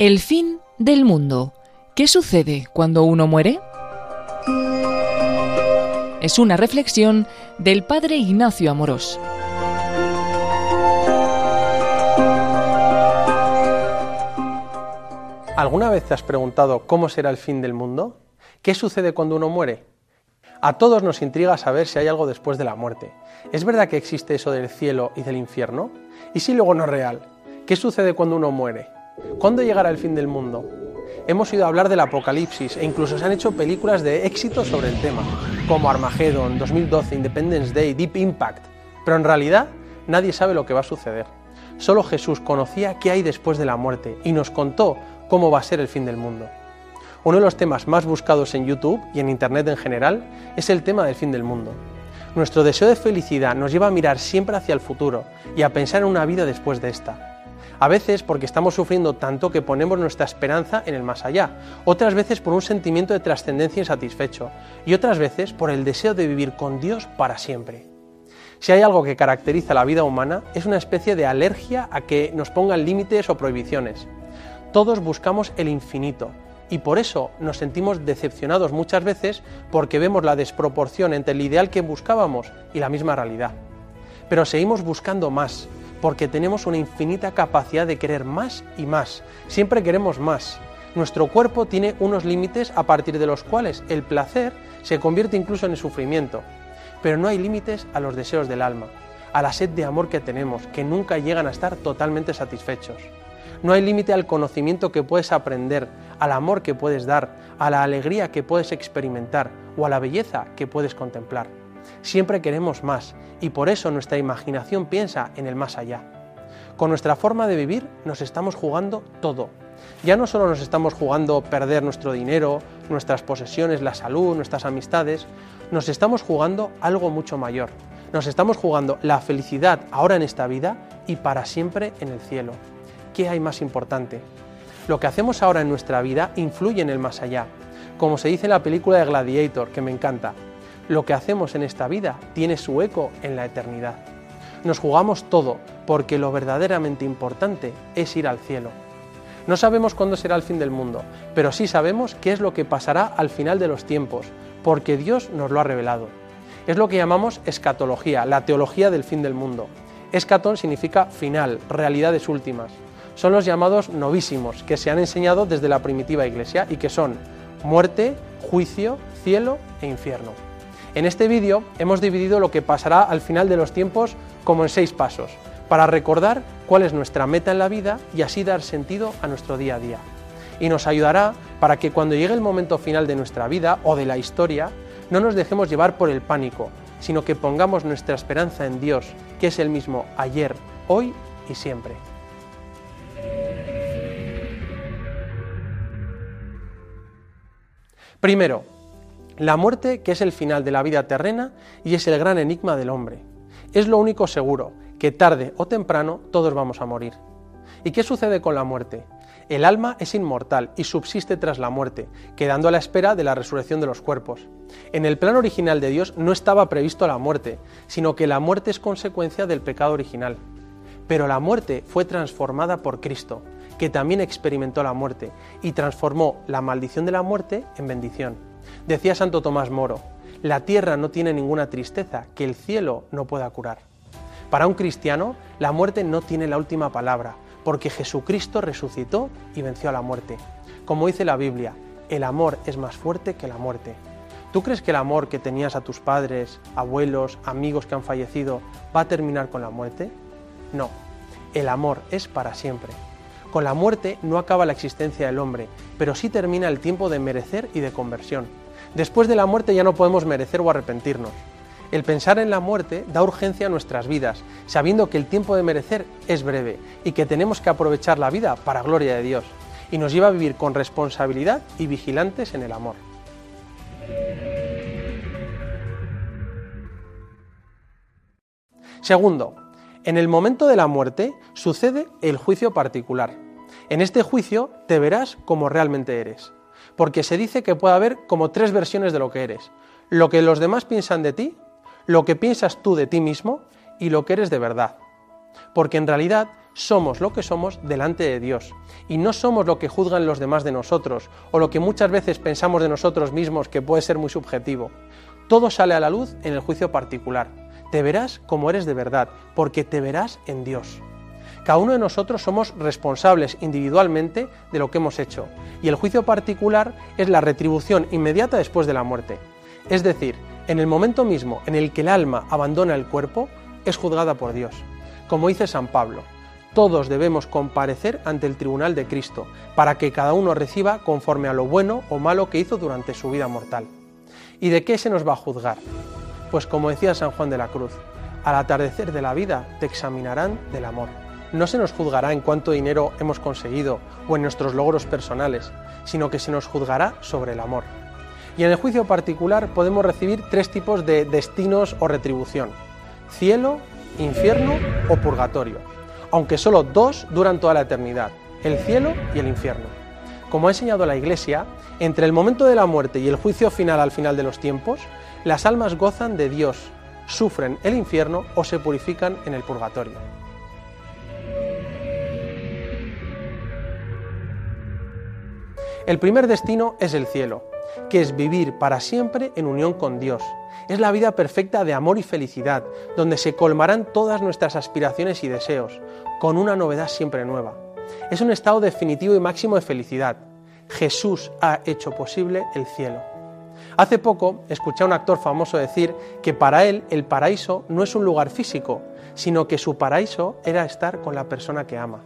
El fin del mundo. ¿Qué sucede cuando uno muere? Es una reflexión del padre Ignacio Amorós. ¿Alguna vez te has preguntado cómo será el fin del mundo? ¿Qué sucede cuando uno muere? A todos nos intriga saber si hay algo después de la muerte. ¿Es verdad que existe eso del cielo y del infierno? ¿Y si luego no es real? ¿Qué sucede cuando uno muere? ¿Cuándo llegará el fin del mundo? Hemos ido a hablar del apocalipsis e incluso se han hecho películas de éxito sobre el tema, como Armageddon, 2012, Independence Day, Deep Impact, pero en realidad nadie sabe lo que va a suceder. Solo Jesús conocía qué hay después de la muerte y nos contó cómo va a ser el fin del mundo. Uno de los temas más buscados en YouTube y en Internet en general es el tema del fin del mundo. Nuestro deseo de felicidad nos lleva a mirar siempre hacia el futuro y a pensar en una vida después de esta. A veces porque estamos sufriendo tanto que ponemos nuestra esperanza en el más allá, otras veces por un sentimiento de trascendencia insatisfecho y otras veces por el deseo de vivir con Dios para siempre. Si hay algo que caracteriza la vida humana es una especie de alergia a que nos pongan límites o prohibiciones. Todos buscamos el infinito y por eso nos sentimos decepcionados muchas veces porque vemos la desproporción entre el ideal que buscábamos y la misma realidad. Pero seguimos buscando más, porque tenemos una infinita capacidad de querer más y más. Siempre queremos más. Nuestro cuerpo tiene unos límites a partir de los cuales el placer se convierte incluso en el sufrimiento. Pero no hay límites a los deseos del alma, a la sed de amor que tenemos, que nunca llegan a estar totalmente satisfechos. No hay límite al conocimiento que puedes aprender, al amor que puedes dar, a la alegría que puedes experimentar o a la belleza que puedes contemplar. Siempre queremos más y por eso nuestra imaginación piensa en el más allá. Con nuestra forma de vivir nos estamos jugando todo. Ya no solo nos estamos jugando perder nuestro dinero, nuestras posesiones, la salud, nuestras amistades, nos estamos jugando algo mucho mayor. Nos estamos jugando la felicidad ahora en esta vida y para siempre en el cielo. ¿Qué hay más importante? Lo que hacemos ahora en nuestra vida influye en el más allá. Como se dice en la película de Gladiator, que me encanta, lo que hacemos en esta vida tiene su eco en la eternidad. Nos jugamos todo porque lo verdaderamente importante es ir al cielo. No sabemos cuándo será el fin del mundo, pero sí sabemos qué es lo que pasará al final de los tiempos, porque Dios nos lo ha revelado. Es lo que llamamos escatología, la teología del fin del mundo. Escatón significa final, realidades últimas. Son los llamados novísimos, que se han enseñado desde la primitiva iglesia y que son muerte, juicio, cielo e infierno. En este vídeo hemos dividido lo que pasará al final de los tiempos como en seis pasos, para recordar cuál es nuestra meta en la vida y así dar sentido a nuestro día a día. Y nos ayudará para que cuando llegue el momento final de nuestra vida o de la historia, no nos dejemos llevar por el pánico, sino que pongamos nuestra esperanza en Dios, que es el mismo ayer, hoy y siempre. Primero, la muerte, que es el final de la vida terrena y es el gran enigma del hombre. Es lo único seguro, que tarde o temprano todos vamos a morir. ¿Y qué sucede con la muerte? El alma es inmortal y subsiste tras la muerte, quedando a la espera de la resurrección de los cuerpos. En el plan original de Dios no estaba previsto la muerte, sino que la muerte es consecuencia del pecado original. Pero la muerte fue transformada por Cristo, que también experimentó la muerte y transformó la maldición de la muerte en bendición. Decía Santo Tomás Moro, la tierra no tiene ninguna tristeza que el cielo no pueda curar. Para un cristiano, la muerte no tiene la última palabra, porque Jesucristo resucitó y venció a la muerte. Como dice la Biblia, el amor es más fuerte que la muerte. ¿Tú crees que el amor que tenías a tus padres, abuelos, amigos que han fallecido va a terminar con la muerte? No, el amor es para siempre. Con la muerte no acaba la existencia del hombre, pero sí termina el tiempo de merecer y de conversión. Después de la muerte ya no podemos merecer o arrepentirnos. El pensar en la muerte da urgencia a nuestras vidas, sabiendo que el tiempo de merecer es breve y que tenemos que aprovechar la vida para gloria de Dios, y nos lleva a vivir con responsabilidad y vigilantes en el amor. Segundo, en el momento de la muerte sucede el juicio particular. En este juicio te verás como realmente eres porque se dice que puede haber como tres versiones de lo que eres. Lo que los demás piensan de ti, lo que piensas tú de ti mismo y lo que eres de verdad. Porque en realidad somos lo que somos delante de Dios y no somos lo que juzgan los demás de nosotros o lo que muchas veces pensamos de nosotros mismos que puede ser muy subjetivo. Todo sale a la luz en el juicio particular. Te verás como eres de verdad, porque te verás en Dios. Cada uno de nosotros somos responsables individualmente de lo que hemos hecho y el juicio particular es la retribución inmediata después de la muerte. Es decir, en el momento mismo en el que el alma abandona el cuerpo, es juzgada por Dios. Como dice San Pablo, todos debemos comparecer ante el tribunal de Cristo, para que cada uno reciba conforme a lo bueno o malo que hizo durante su vida mortal. ¿Y de qué se nos va a juzgar? Pues como decía San Juan de la Cruz, al atardecer de la vida te examinarán del amor. No se nos juzgará en cuánto dinero hemos conseguido o en nuestros logros personales, sino que se nos juzgará sobre el amor. Y en el juicio particular podemos recibir tres tipos de destinos o retribución, cielo, infierno o purgatorio aunque solo dos duran toda la eternidad, el cielo y el infierno. Como ha enseñado la Iglesia, entre el momento de la muerte y el juicio final al final de los tiempos, las almas gozan de Dios, sufren el infierno o se purifican en el purgatorio. El primer destino es el cielo, que es vivir para siempre en unión con Dios. Es la vida perfecta de amor y felicidad, donde se colmarán todas nuestras aspiraciones y deseos, con una novedad siempre nueva. Es un estado definitivo y máximo de felicidad. Jesús ha hecho posible el cielo. Hace poco escuché a un actor famoso decir que para él el paraíso no es un lugar físico, sino que su paraíso era estar con la persona que ama.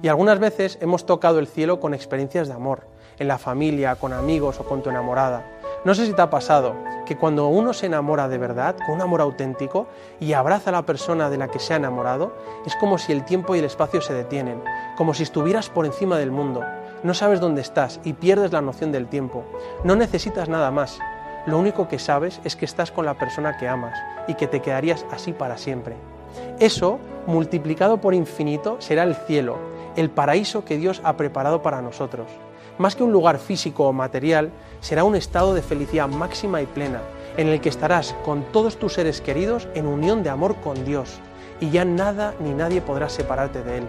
Y algunas veces hemos tocado el cielo con experiencias de amor, en la familia, con amigos o con tu enamorada. No sé si te ha pasado que cuando uno se enamora de verdad, con un amor auténtico, y abraza a la persona de la que se ha enamorado, es como si el tiempo y el espacio se detienen, como si estuvieras por encima del mundo. No sabes dónde estás y pierdes la noción del tiempo. No necesitas nada más. Lo único que sabes es que estás con la persona que amas y que te quedarías así para siempre. Eso, multiplicado por infinito, será el cielo, el paraíso que Dios ha preparado para nosotros más que un lugar físico o material, será un estado de felicidad máxima y plena, en el que estarás con todos tus seres queridos en unión de amor con Dios, y ya nada ni nadie podrá separarte de Él.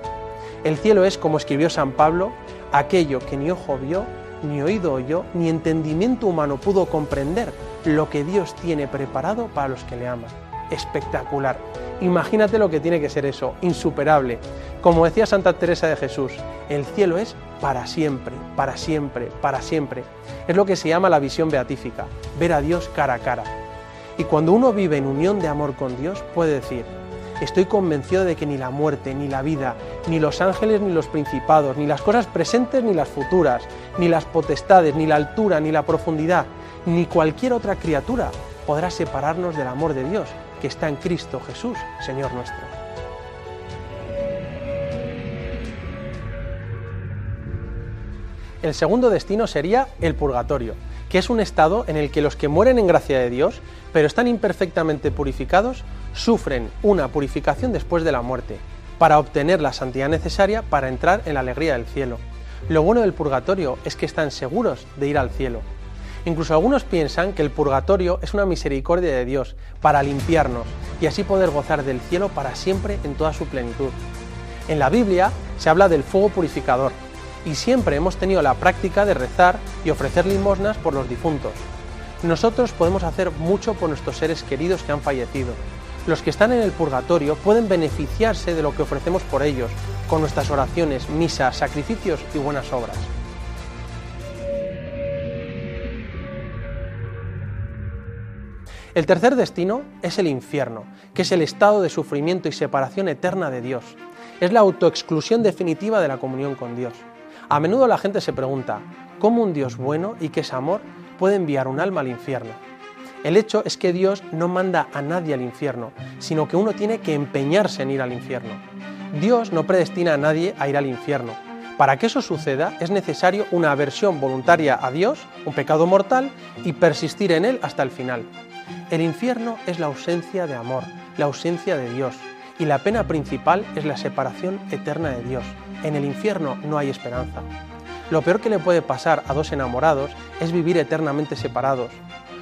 El cielo es, como escribió San Pablo, aquello que ni ojo vio, ni oído oyó, ni entendimiento humano pudo comprender lo que Dios tiene preparado para los que le aman. Espectacular. Imagínate lo que tiene que ser eso, insuperable. Como decía Santa Teresa de Jesús, el cielo es para siempre, para siempre, para siempre. Es lo que se llama la visión beatífica, ver a Dios cara a cara. Y cuando uno vive en unión de amor con Dios, puede decir, estoy convencido de que ni la muerte, ni la vida, ni los ángeles, ni los principados, ni las cosas presentes, ni las futuras, ni las potestades, ni la altura, ni la profundidad, ni cualquier otra criatura podrá separarnos del amor de Dios que está en Cristo Jesús, Señor nuestro. El segundo destino sería el purgatorio, que es un estado en el que los que mueren en gracia de Dios, pero están imperfectamente purificados, sufren una purificación después de la muerte, para obtener la santidad necesaria para entrar en la alegría del cielo. Lo bueno del purgatorio es que están seguros de ir al cielo, Incluso algunos piensan que el purgatorio es una misericordia de Dios para limpiarnos y así poder gozar del cielo para siempre en toda su plenitud. En la Biblia se habla del fuego purificador y siempre hemos tenido la práctica de rezar y ofrecer limosnas por los difuntos. Nosotros podemos hacer mucho por nuestros seres queridos que han fallecido. Los que están en el purgatorio pueden beneficiarse de lo que ofrecemos por ellos, con nuestras oraciones, misas, sacrificios y buenas obras. El tercer destino es el infierno, que es el estado de sufrimiento y separación eterna de Dios. Es la autoexclusión definitiva de la comunión con Dios. A menudo la gente se pregunta, ¿cómo un Dios bueno y que es amor puede enviar un alma al infierno? El hecho es que Dios no manda a nadie al infierno, sino que uno tiene que empeñarse en ir al infierno. Dios no predestina a nadie a ir al infierno. Para que eso suceda es necesario una aversión voluntaria a Dios, un pecado mortal, y persistir en él hasta el final. El infierno es la ausencia de amor, la ausencia de Dios, y la pena principal es la separación eterna de Dios. En el infierno no hay esperanza. Lo peor que le puede pasar a dos enamorados es vivir eternamente separados.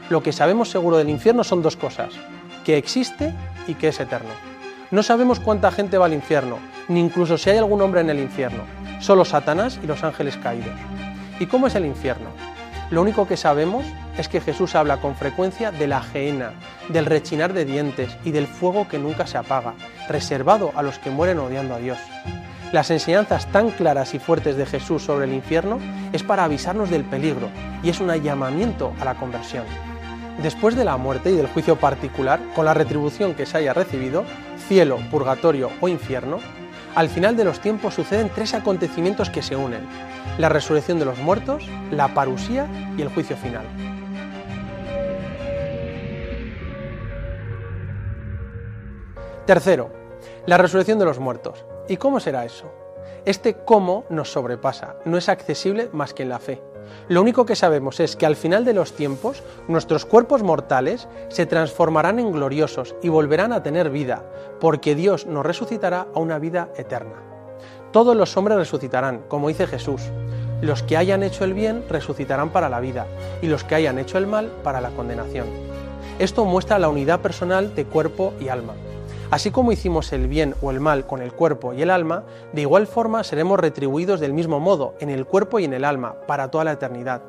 Lo que sabemos seguro del infierno son dos cosas, que existe y que es eterno. No sabemos cuánta gente va al infierno, ni incluso si hay algún hombre en el infierno, solo Satanás y los ángeles caídos. ¿Y cómo es el infierno? Lo único que sabemos es que Jesús habla con frecuencia de la gehenna, del rechinar de dientes y del fuego que nunca se apaga, reservado a los que mueren odiando a Dios. Las enseñanzas tan claras y fuertes de Jesús sobre el infierno es para avisarnos del peligro y es un llamamiento a la conversión. Después de la muerte y del juicio particular, con la retribución que se haya recibido, cielo, purgatorio o infierno, al final de los tiempos suceden tres acontecimientos que se unen, la resurrección de los muertos, la parusía y el juicio final. Tercero, la resurrección de los muertos. ¿Y cómo será eso? Este cómo nos sobrepasa, no es accesible más que en la fe. Lo único que sabemos es que al final de los tiempos nuestros cuerpos mortales se transformarán en gloriosos y volverán a tener vida, porque Dios nos resucitará a una vida eterna. Todos los hombres resucitarán, como dice Jesús. Los que hayan hecho el bien resucitarán para la vida y los que hayan hecho el mal para la condenación. Esto muestra la unidad personal de cuerpo y alma. Así como hicimos el bien o el mal con el cuerpo y el alma, de igual forma seremos retribuidos del mismo modo en el cuerpo y en el alma para toda la eternidad.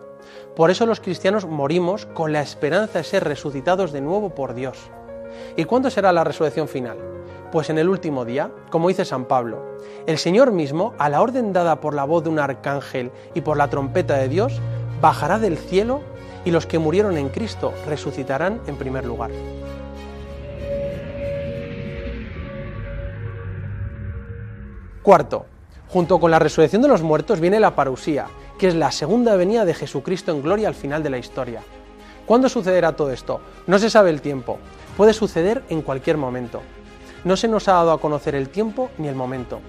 Por eso los cristianos morimos con la esperanza de ser resucitados de nuevo por Dios. ¿Y cuándo será la resurrección final? Pues en el último día, como dice San Pablo, el Señor mismo, a la orden dada por la voz de un arcángel y por la trompeta de Dios, bajará del cielo y los que murieron en Cristo resucitarán en primer lugar. Cuarto, junto con la resurrección de los muertos viene la parusía, que es la segunda venida de Jesucristo en gloria al final de la historia. ¿Cuándo sucederá todo esto? No se sabe el tiempo, puede suceder en cualquier momento. No se nos ha dado a conocer el tiempo ni el momento.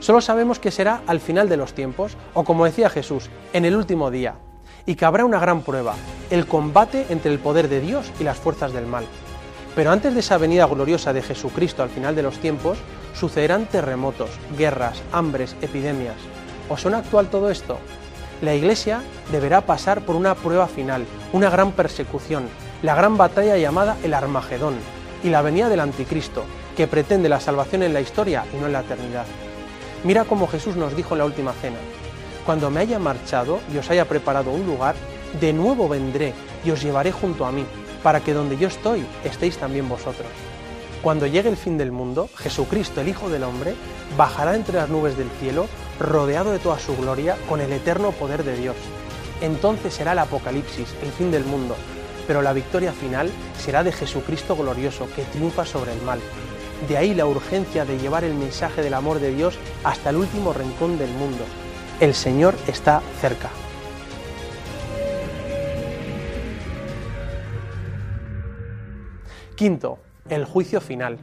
Solo sabemos que será al final de los tiempos, o como decía Jesús, en el último día, y que habrá una gran prueba, el combate entre el poder de Dios y las fuerzas del mal. Pero antes de esa venida gloriosa de Jesucristo al final de los tiempos, sucederán terremotos, guerras, hambres, epidemias. ¿Os suena actual todo esto? La Iglesia deberá pasar por una prueba final, una gran persecución, la gran batalla llamada el Armagedón y la venida del Anticristo, que pretende la salvación en la historia y no en la eternidad. Mira como Jesús nos dijo en la última cena, cuando me haya marchado y os haya preparado un lugar, de nuevo vendré y os llevaré junto a mí, para que donde yo estoy estéis también vosotros. Cuando llegue el fin del mundo, Jesucristo, el Hijo del Hombre, bajará entre las nubes del cielo, rodeado de toda su gloria, con el eterno poder de Dios. Entonces será el Apocalipsis, el fin del mundo, pero la victoria final será de Jesucristo glorioso, que triunfa sobre el mal. De ahí la urgencia de llevar el mensaje del amor de Dios hasta el último rincón del mundo. El Señor está cerca. Quinto, el juicio final.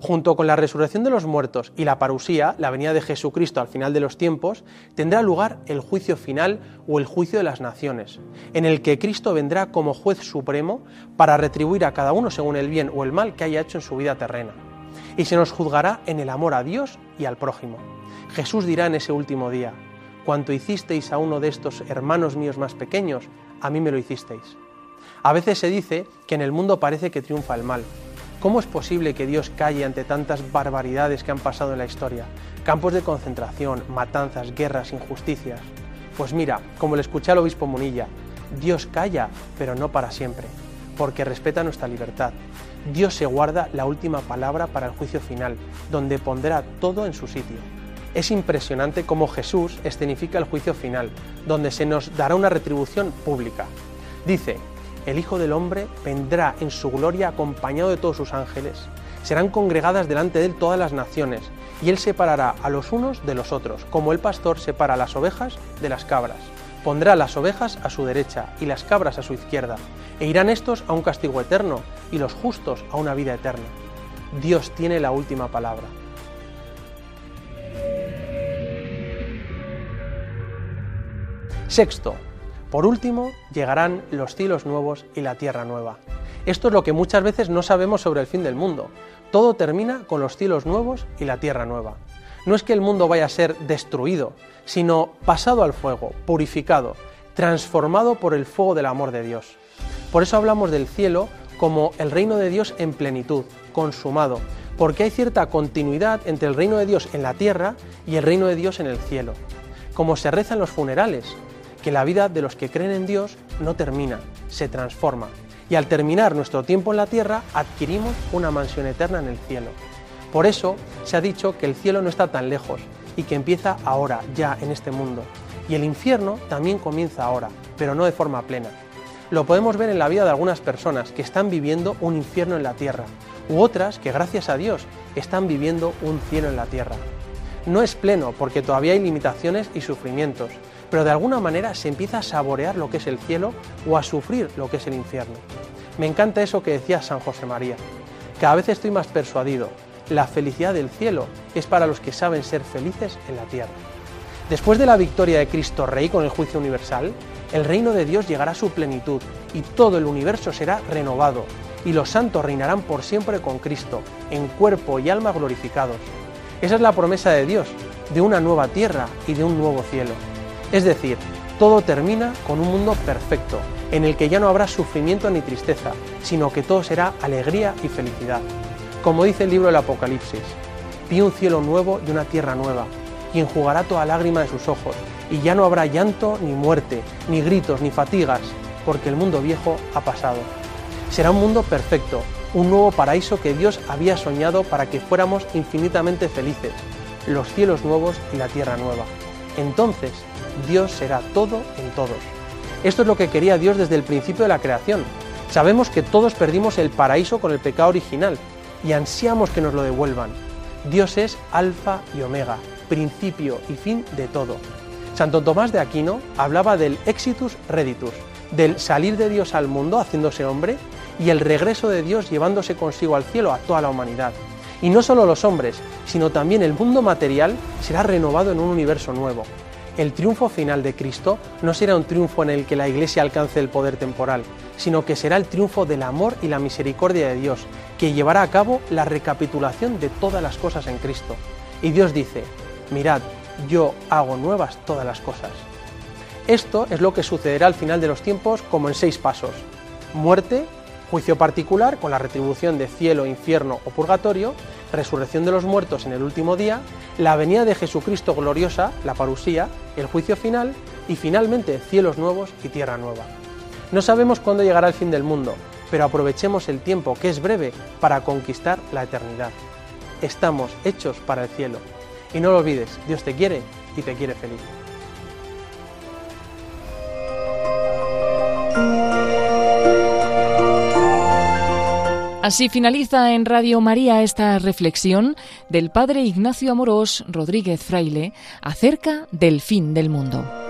Junto con la resurrección de los muertos y la parusía, la venida de Jesucristo al final de los tiempos, tendrá lugar el juicio final o el juicio de las naciones, en el que Cristo vendrá como juez supremo para retribuir a cada uno según el bien o el mal que haya hecho en su vida terrena. Y se nos juzgará en el amor a Dios y al prójimo. Jesús dirá en ese último día, cuanto hicisteis a uno de estos hermanos míos más pequeños, a mí me lo hicisteis. A veces se dice que en el mundo parece que triunfa el mal, ¿Cómo es posible que Dios calle ante tantas barbaridades que han pasado en la historia? Campos de concentración, matanzas, guerras, injusticias. Pues mira, como le escuché al obispo Munilla, Dios calla, pero no para siempre, porque respeta nuestra libertad. Dios se guarda la última palabra para el juicio final, donde pondrá todo en su sitio. Es impresionante cómo Jesús escenifica el juicio final, donde se nos dará una retribución pública. Dice, el Hijo del Hombre vendrá en su gloria acompañado de todos sus ángeles. Serán congregadas delante de él todas las naciones, y él separará a los unos de los otros, como el pastor separa las ovejas de las cabras. Pondrá las ovejas a su derecha y las cabras a su izquierda, e irán estos a un castigo eterno y los justos a una vida eterna. Dios tiene la última palabra. Sexto, por último, llegarán los cielos nuevos y la tierra nueva. Esto es lo que muchas veces no sabemos sobre el fin del mundo. Todo termina con los cielos nuevos y la tierra nueva. No es que el mundo vaya a ser destruido, sino pasado al fuego, purificado, transformado por el fuego del amor de Dios. Por eso hablamos del cielo como el reino de Dios en plenitud, consumado, porque hay cierta continuidad entre el reino de Dios en la tierra y el reino de Dios en el cielo. Como se reza en los funerales, que la vida de los que creen en Dios no termina, se transforma. Y al terminar nuestro tiempo en la tierra, adquirimos una mansión eterna en el cielo. Por eso se ha dicho que el cielo no está tan lejos y que empieza ahora, ya en este mundo. Y el infierno también comienza ahora, pero no de forma plena. Lo podemos ver en la vida de algunas personas que están viviendo un infierno en la tierra, u otras que gracias a Dios están viviendo un cielo en la tierra. No es pleno porque todavía hay limitaciones y sufrimientos, pero de alguna manera se empieza a saborear lo que es el cielo o a sufrir lo que es el infierno. Me encanta eso que decía San José María. Cada vez estoy más persuadido la felicidad del cielo es para los que saben ser felices en la tierra. Después de la victoria de Cristo Rey con el juicio universal, el reino de Dios llegará a su plenitud y todo el universo será renovado, y los santos reinarán por siempre con Cristo, en cuerpo y alma glorificados. Esa es la promesa de Dios, de una nueva tierra y de un nuevo cielo. Es decir, todo termina con un mundo perfecto, en el que ya no habrá sufrimiento ni tristeza, sino que todo será alegría y felicidad. Como dice el libro del Apocalipsis, vi un cielo nuevo y una tierra nueva, y enjugará toda lágrima de sus ojos, y ya no habrá llanto, ni muerte, ni gritos, ni fatigas, porque el mundo viejo ha pasado. Será un mundo perfecto, un nuevo paraíso que Dios había soñado para que fuéramos infinitamente felices, los cielos nuevos y la tierra nueva. Entonces, Dios será todo en todos. Esto es lo que quería Dios desde el principio de la creación. Sabemos que todos perdimos el paraíso con el pecado original, y ansiamos que nos lo devuelvan. Dios es alfa y omega, principio y fin de todo. Santo Tomás de Aquino hablaba del exitus reditus, del salir de Dios al mundo haciéndose hombre y el regreso de Dios llevándose consigo al cielo a toda la humanidad. Y no solo los hombres, sino también el mundo material será renovado en un universo nuevo. El triunfo final de Cristo no será un triunfo en el que la Iglesia alcance el poder temporal, sino que será el triunfo del amor y la misericordia de Dios, que llevará a cabo la recapitulación de todas las cosas en Cristo. Y Dios dice, mirad, yo hago nuevas todas las cosas. Esto es lo que sucederá al final de los tiempos como en seis pasos. Muerte, juicio particular con la retribución de cielo, infierno o purgatorio, resurrección de los muertos en el último día, la venida de Jesucristo gloriosa, la parusía, el juicio final y finalmente cielos nuevos y tierra nueva. No sabemos cuándo llegará el fin del mundo, pero aprovechemos el tiempo, que es breve, para conquistar la eternidad. Estamos hechos para el cielo. Y no lo olvides, Dios te quiere y te quiere feliz. Así finaliza en Radio María esta reflexión del Padre Ignacio Amorós Rodríguez Fraile acerca del fin del mundo.